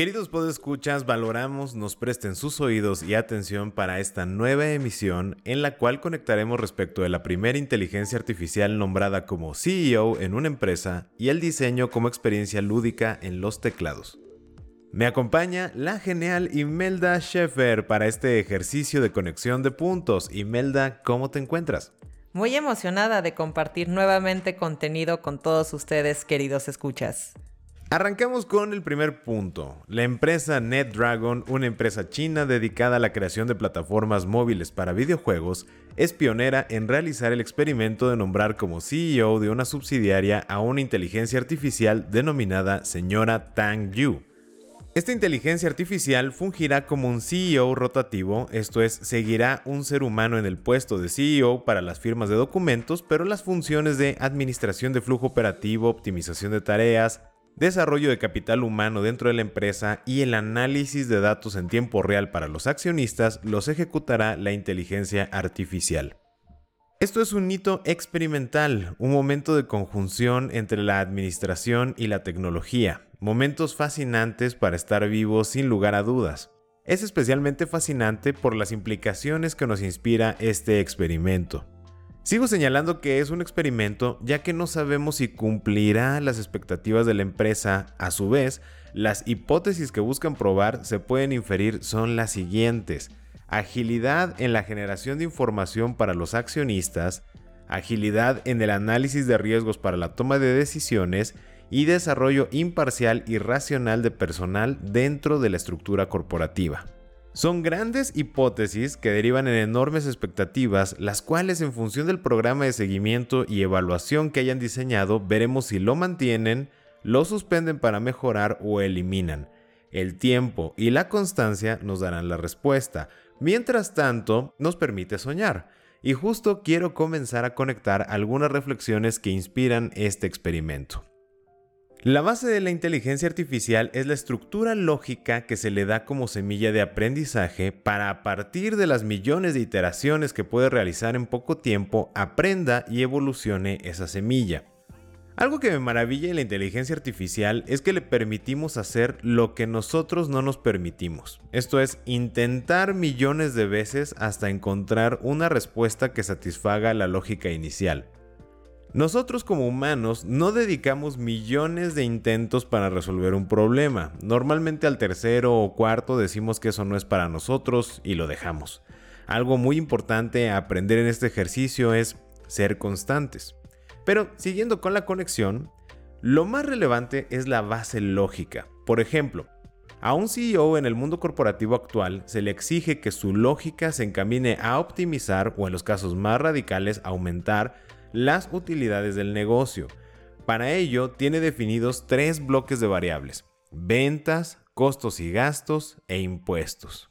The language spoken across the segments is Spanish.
Queridos podescuchas, valoramos nos presten sus oídos y atención para esta nueva emisión en la cual conectaremos respecto de la primera inteligencia artificial nombrada como CEO en una empresa y el diseño como experiencia lúdica en los teclados. Me acompaña la genial Imelda Schaeffer para este ejercicio de conexión de puntos. Imelda, ¿cómo te encuentras? Muy emocionada de compartir nuevamente contenido con todos ustedes, queridos escuchas. Arrancamos con el primer punto. La empresa NetDragon, una empresa china dedicada a la creación de plataformas móviles para videojuegos, es pionera en realizar el experimento de nombrar como CEO de una subsidiaria a una inteligencia artificial denominada señora Tang Yu. Esta inteligencia artificial fungirá como un CEO rotativo, esto es, seguirá un ser humano en el puesto de CEO para las firmas de documentos, pero las funciones de administración de flujo operativo, optimización de tareas, desarrollo de capital humano dentro de la empresa y el análisis de datos en tiempo real para los accionistas los ejecutará la inteligencia artificial. Esto es un hito experimental, un momento de conjunción entre la administración y la tecnología, momentos fascinantes para estar vivos sin lugar a dudas. Es especialmente fascinante por las implicaciones que nos inspira este experimento. Sigo señalando que es un experimento ya que no sabemos si cumplirá las expectativas de la empresa. A su vez, las hipótesis que buscan probar se pueden inferir son las siguientes. Agilidad en la generación de información para los accionistas, agilidad en el análisis de riesgos para la toma de decisiones y desarrollo imparcial y racional de personal dentro de la estructura corporativa. Son grandes hipótesis que derivan en enormes expectativas, las cuales en función del programa de seguimiento y evaluación que hayan diseñado, veremos si lo mantienen, lo suspenden para mejorar o eliminan. El tiempo y la constancia nos darán la respuesta. Mientras tanto, nos permite soñar. Y justo quiero comenzar a conectar algunas reflexiones que inspiran este experimento. La base de la inteligencia artificial es la estructura lógica que se le da como semilla de aprendizaje para a partir de las millones de iteraciones que puede realizar en poco tiempo, aprenda y evolucione esa semilla. Algo que me maravilla de la inteligencia artificial es que le permitimos hacer lo que nosotros no nos permitimos. Esto es, intentar millones de veces hasta encontrar una respuesta que satisfaga la lógica inicial. Nosotros como humanos no dedicamos millones de intentos para resolver un problema. Normalmente al tercero o cuarto decimos que eso no es para nosotros y lo dejamos. Algo muy importante a aprender en este ejercicio es ser constantes. Pero siguiendo con la conexión, lo más relevante es la base lógica. Por ejemplo, a un CEO en el mundo corporativo actual se le exige que su lógica se encamine a optimizar o en los casos más radicales aumentar las utilidades del negocio. Para ello tiene definidos tres bloques de variables, ventas, costos y gastos e impuestos.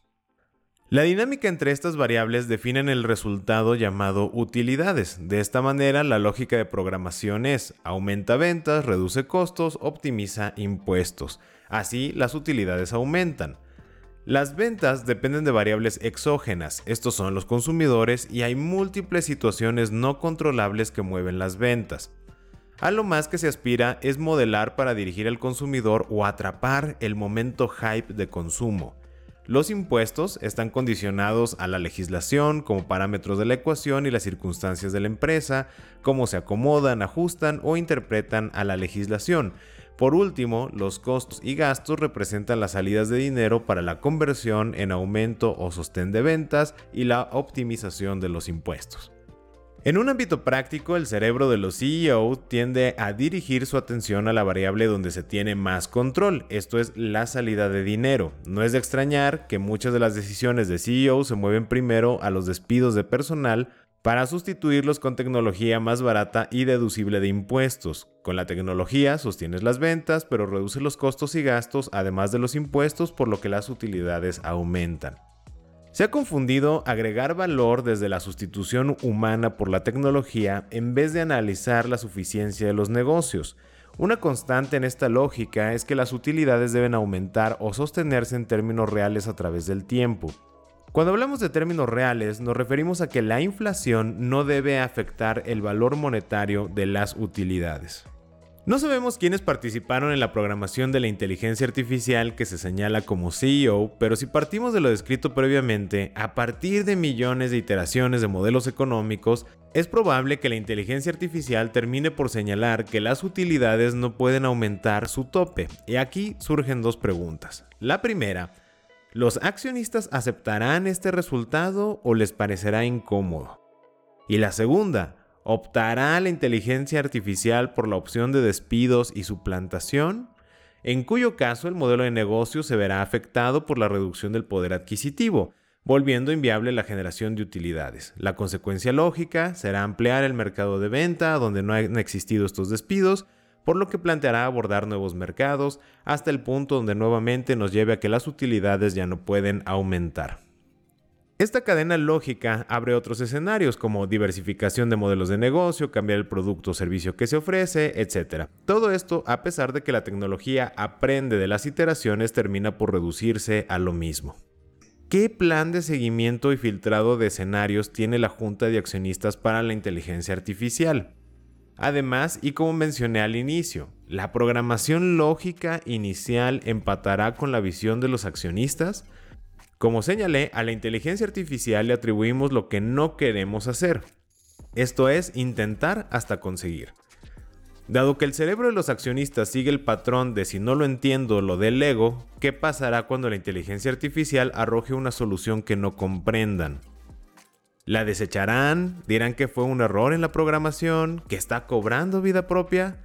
La dinámica entre estas variables definen el resultado llamado utilidades. De esta manera, la lógica de programación es aumenta ventas, reduce costos, optimiza impuestos. Así, las utilidades aumentan. Las ventas dependen de variables exógenas, estos son los consumidores y hay múltiples situaciones no controlables que mueven las ventas. A lo más que se aspira es modelar para dirigir al consumidor o atrapar el momento hype de consumo. Los impuestos están condicionados a la legislación como parámetros de la ecuación y las circunstancias de la empresa, cómo se acomodan, ajustan o interpretan a la legislación. Por último, los costos y gastos representan las salidas de dinero para la conversión en aumento o sostén de ventas y la optimización de los impuestos. En un ámbito práctico, el cerebro de los CEO tiende a dirigir su atención a la variable donde se tiene más control, esto es la salida de dinero. No es de extrañar que muchas de las decisiones de CEO se mueven primero a los despidos de personal para sustituirlos con tecnología más barata y deducible de impuestos. Con la tecnología sostienes las ventas, pero reduces los costos y gastos, además de los impuestos, por lo que las utilidades aumentan. Se ha confundido agregar valor desde la sustitución humana por la tecnología en vez de analizar la suficiencia de los negocios. Una constante en esta lógica es que las utilidades deben aumentar o sostenerse en términos reales a través del tiempo. Cuando hablamos de términos reales, nos referimos a que la inflación no debe afectar el valor monetario de las utilidades. No sabemos quiénes participaron en la programación de la inteligencia artificial que se señala como CEO, pero si partimos de lo descrito previamente, a partir de millones de iteraciones de modelos económicos, es probable que la inteligencia artificial termine por señalar que las utilidades no pueden aumentar su tope. Y aquí surgen dos preguntas. La primera, ¿Los accionistas aceptarán este resultado o les parecerá incómodo? Y la segunda, ¿optará la inteligencia artificial por la opción de despidos y suplantación? En cuyo caso el modelo de negocio se verá afectado por la reducción del poder adquisitivo, volviendo inviable la generación de utilidades. La consecuencia lógica será ampliar el mercado de venta donde no han existido estos despidos por lo que planteará abordar nuevos mercados hasta el punto donde nuevamente nos lleve a que las utilidades ya no pueden aumentar. Esta cadena lógica abre otros escenarios como diversificación de modelos de negocio, cambiar el producto o servicio que se ofrece, etc. Todo esto a pesar de que la tecnología aprende de las iteraciones termina por reducirse a lo mismo. ¿Qué plan de seguimiento y filtrado de escenarios tiene la Junta de Accionistas para la Inteligencia Artificial? Además, y como mencioné al inicio, la programación lógica inicial empatará con la visión de los accionistas. Como señalé, a la inteligencia artificial le atribuimos lo que no queremos hacer. Esto es intentar hasta conseguir. Dado que el cerebro de los accionistas sigue el patrón de si no lo entiendo lo del ego, ¿qué pasará cuando la inteligencia artificial arroje una solución que no comprendan? ¿La desecharán? ¿Dirán que fue un error en la programación? ¿Que está cobrando vida propia?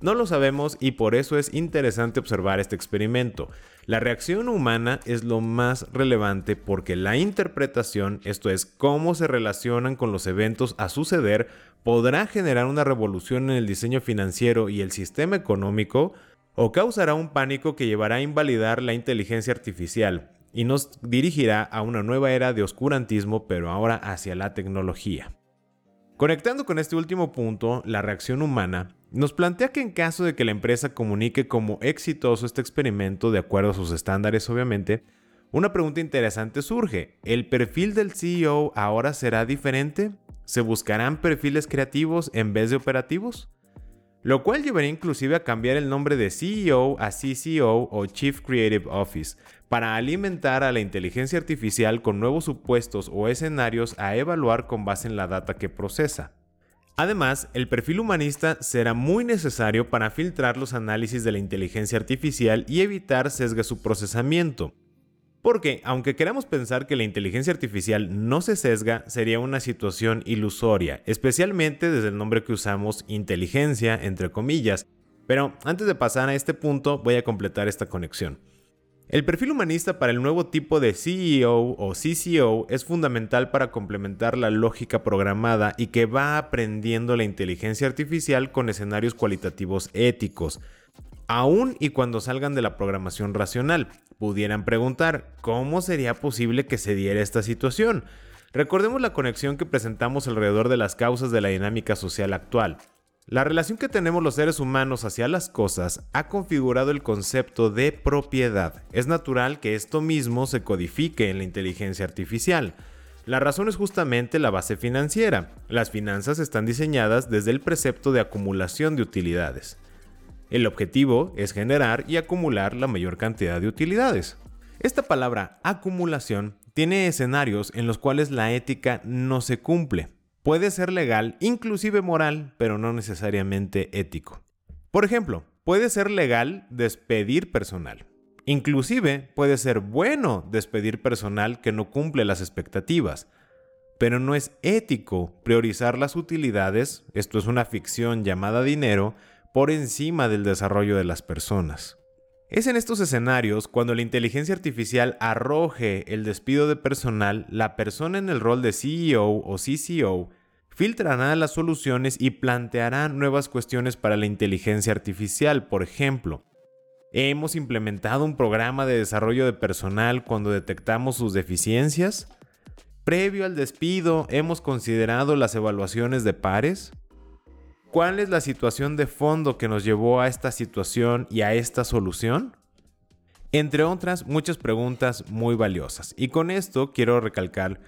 No lo sabemos y por eso es interesante observar este experimento. La reacción humana es lo más relevante porque la interpretación, esto es, cómo se relacionan con los eventos a suceder, podrá generar una revolución en el diseño financiero y el sistema económico o causará un pánico que llevará a invalidar la inteligencia artificial, y nos dirigirá a una nueva era de oscurantismo, pero ahora hacia la tecnología. Conectando con este último punto, la reacción humana nos plantea que en caso de que la empresa comunique como exitoso este experimento de acuerdo a sus estándares, obviamente, una pregunta interesante surge. ¿El perfil del CEO ahora será diferente? ¿Se buscarán perfiles creativos en vez de operativos? Lo cual llevaría inclusive a cambiar el nombre de CEO a CCO o Chief Creative Office, para alimentar a la inteligencia artificial con nuevos supuestos o escenarios a evaluar con base en la data que procesa. Además, el perfil humanista será muy necesario para filtrar los análisis de la inteligencia artificial y evitar sesgue su procesamiento. Porque, aunque queramos pensar que la inteligencia artificial no se sesga, sería una situación ilusoria, especialmente desde el nombre que usamos inteligencia, entre comillas. Pero antes de pasar a este punto, voy a completar esta conexión. El perfil humanista para el nuevo tipo de CEO o CCO es fundamental para complementar la lógica programada y que va aprendiendo la inteligencia artificial con escenarios cualitativos éticos, aun y cuando salgan de la programación racional. Pudieran preguntar, ¿cómo sería posible que se diera esta situación? Recordemos la conexión que presentamos alrededor de las causas de la dinámica social actual. La relación que tenemos los seres humanos hacia las cosas ha configurado el concepto de propiedad. Es natural que esto mismo se codifique en la inteligencia artificial. La razón es justamente la base financiera. Las finanzas están diseñadas desde el precepto de acumulación de utilidades. El objetivo es generar y acumular la mayor cantidad de utilidades. Esta palabra acumulación tiene escenarios en los cuales la ética no se cumple puede ser legal, inclusive moral, pero no necesariamente ético. Por ejemplo, puede ser legal despedir personal. Inclusive puede ser bueno despedir personal que no cumple las expectativas, pero no es ético priorizar las utilidades, esto es una ficción llamada dinero, por encima del desarrollo de las personas. Es en estos escenarios cuando la inteligencia artificial arroje el despido de personal, la persona en el rol de CEO o CCO filtrará las soluciones y planteará nuevas cuestiones para la inteligencia artificial. Por ejemplo, hemos implementado un programa de desarrollo de personal cuando detectamos sus deficiencias. Previo al despido, hemos considerado las evaluaciones de pares. ¿Cuál es la situación de fondo que nos llevó a esta situación y a esta solución? Entre otras, muchas preguntas muy valiosas. Y con esto quiero recalcar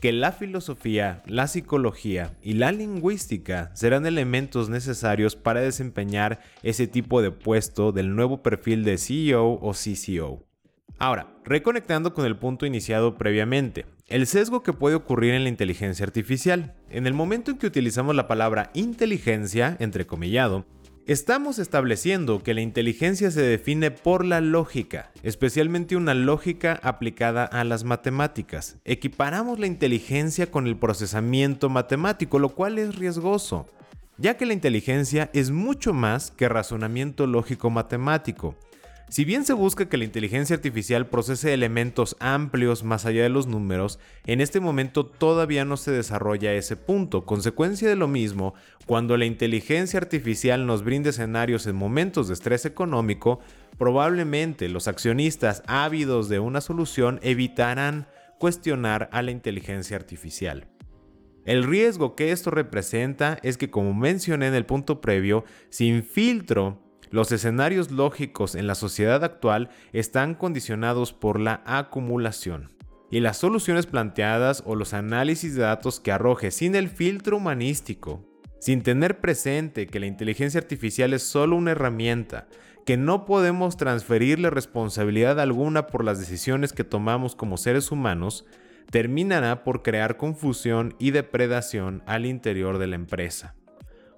que la filosofía, la psicología y la lingüística serán elementos necesarios para desempeñar ese tipo de puesto del nuevo perfil de CEO o CCO. Ahora, reconectando con el punto iniciado previamente, el sesgo que puede ocurrir en la inteligencia artificial. En el momento en que utilizamos la palabra inteligencia, entrecomillado, Estamos estableciendo que la inteligencia se define por la lógica, especialmente una lógica aplicada a las matemáticas. Equiparamos la inteligencia con el procesamiento matemático, lo cual es riesgoso, ya que la inteligencia es mucho más que razonamiento lógico matemático. Si bien se busca que la inteligencia artificial procese elementos amplios más allá de los números, en este momento todavía no se desarrolla ese punto. Consecuencia de lo mismo, cuando la inteligencia artificial nos brinde escenarios en momentos de estrés económico, probablemente los accionistas ávidos de una solución evitarán cuestionar a la inteligencia artificial. El riesgo que esto representa es que, como mencioné en el punto previo, sin filtro los escenarios lógicos en la sociedad actual están condicionados por la acumulación. Y las soluciones planteadas o los análisis de datos que arroje sin el filtro humanístico, sin tener presente que la inteligencia artificial es solo una herramienta, que no podemos transferirle responsabilidad alguna por las decisiones que tomamos como seres humanos, terminará por crear confusión y depredación al interior de la empresa.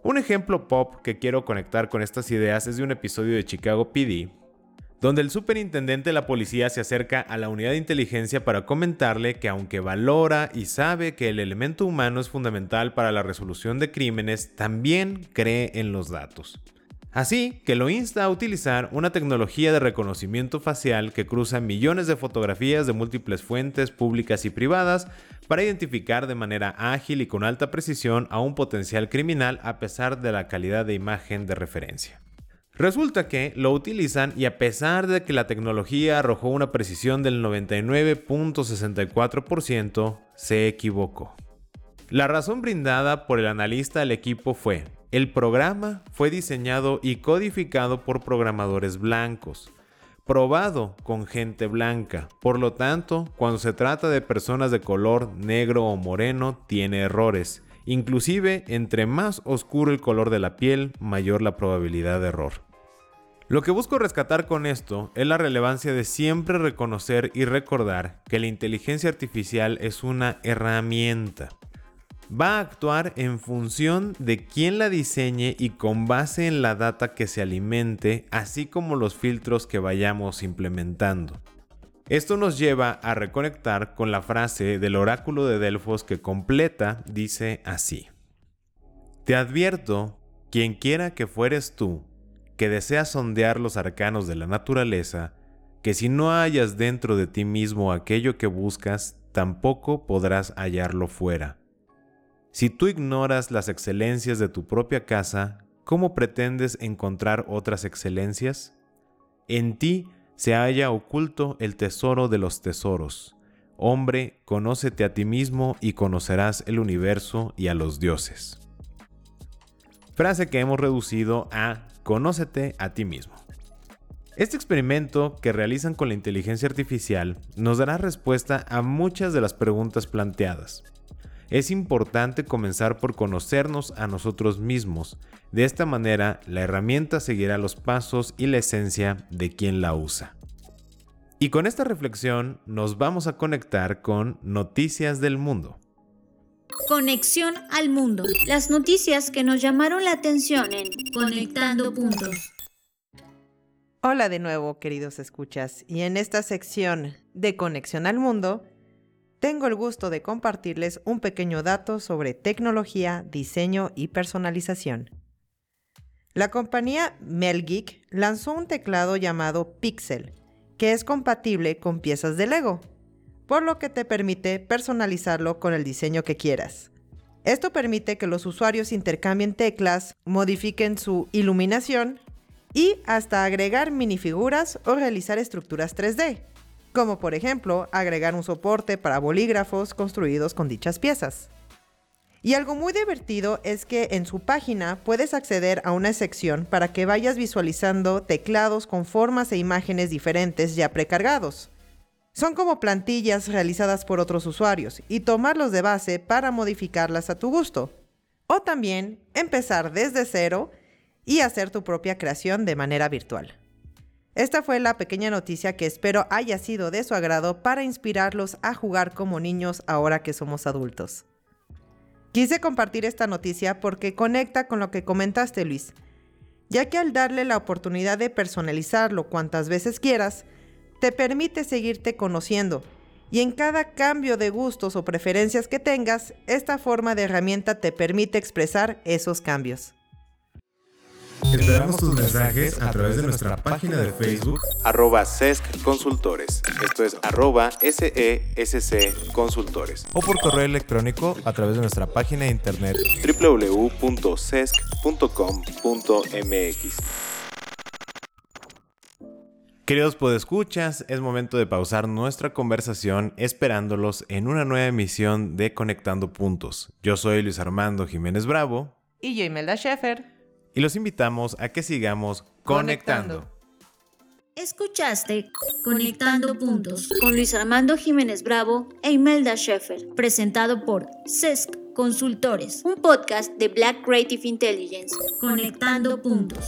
Un ejemplo pop que quiero conectar con estas ideas es de un episodio de Chicago PD, donde el superintendente de la policía se acerca a la unidad de inteligencia para comentarle que aunque valora y sabe que el elemento humano es fundamental para la resolución de crímenes, también cree en los datos. Así que lo insta a utilizar una tecnología de reconocimiento facial que cruza millones de fotografías de múltiples fuentes públicas y privadas para identificar de manera ágil y con alta precisión a un potencial criminal a pesar de la calidad de imagen de referencia. Resulta que lo utilizan y a pesar de que la tecnología arrojó una precisión del 99.64%, se equivocó. La razón brindada por el analista al equipo fue, el programa fue diseñado y codificado por programadores blancos, probado con gente blanca. Por lo tanto, cuando se trata de personas de color negro o moreno, tiene errores. Inclusive, entre más oscuro el color de la piel, mayor la probabilidad de error. Lo que busco rescatar con esto es la relevancia de siempre reconocer y recordar que la inteligencia artificial es una herramienta va a actuar en función de quién la diseñe y con base en la data que se alimente, así como los filtros que vayamos implementando. Esto nos lleva a reconectar con la frase del oráculo de Delfos que completa dice así. Te advierto, quien quiera que fueres tú, que deseas sondear los arcanos de la naturaleza, que si no hallas dentro de ti mismo aquello que buscas, tampoco podrás hallarlo fuera si tú ignoras las excelencias de tu propia casa, ¿cómo pretendes encontrar otras excelencias? En ti se halla oculto el tesoro de los tesoros. Hombre, conócete a ti mismo y conocerás el universo y a los dioses. Frase que hemos reducido a conócete a ti mismo. Este experimento que realizan con la inteligencia artificial nos dará respuesta a muchas de las preguntas planteadas. Es importante comenzar por conocernos a nosotros mismos. De esta manera, la herramienta seguirá los pasos y la esencia de quien la usa. Y con esta reflexión nos vamos a conectar con Noticias del Mundo. Conexión al mundo. Las noticias que nos llamaron la atención en Conectando Puntos. Hola de nuevo, queridos escuchas. Y en esta sección de Conexión al Mundo, tengo el gusto de compartirles un pequeño dato sobre tecnología, diseño y personalización. La compañía Melgeek lanzó un teclado llamado Pixel, que es compatible con piezas de Lego, por lo que te permite personalizarlo con el diseño que quieras. Esto permite que los usuarios intercambien teclas, modifiquen su iluminación y hasta agregar minifiguras o realizar estructuras 3D, como por ejemplo agregar un soporte para bolígrafos construidos con dichas piezas. Y algo muy divertido es que en su página puedes acceder a una sección para que vayas visualizando teclados con formas e imágenes diferentes ya precargados. Son como plantillas realizadas por otros usuarios y tomarlos de base para modificarlas a tu gusto. O también empezar desde cero y hacer tu propia creación de manera virtual. Esta fue la pequeña noticia que espero haya sido de su agrado para inspirarlos a jugar como niños ahora que somos adultos. Quise compartir esta noticia porque conecta con lo que comentaste Luis, ya que al darle la oportunidad de personalizarlo cuantas veces quieras, te permite seguirte conociendo y en cada cambio de gustos o preferencias que tengas, esta forma de herramienta te permite expresar esos cambios. Esperamos tus mensajes a través de nuestra página de Facebook, arroba SESC Consultores. Esto es arroba SESC Consultores. O por correo electrónico a través de nuestra página de internet www.sesc.com.mx. Queridos podescuchas, es momento de pausar nuestra conversación esperándolos en una nueva emisión de Conectando Puntos. Yo soy Luis Armando Jiménez Bravo. Y yo Imelda Schaefer y los invitamos a que sigamos conectando. Escuchaste Conectando Puntos con Luis Armando Jiménez Bravo e Imelda Sheffer, presentado por CESC Consultores, un podcast de Black Creative Intelligence. Conectando Puntos.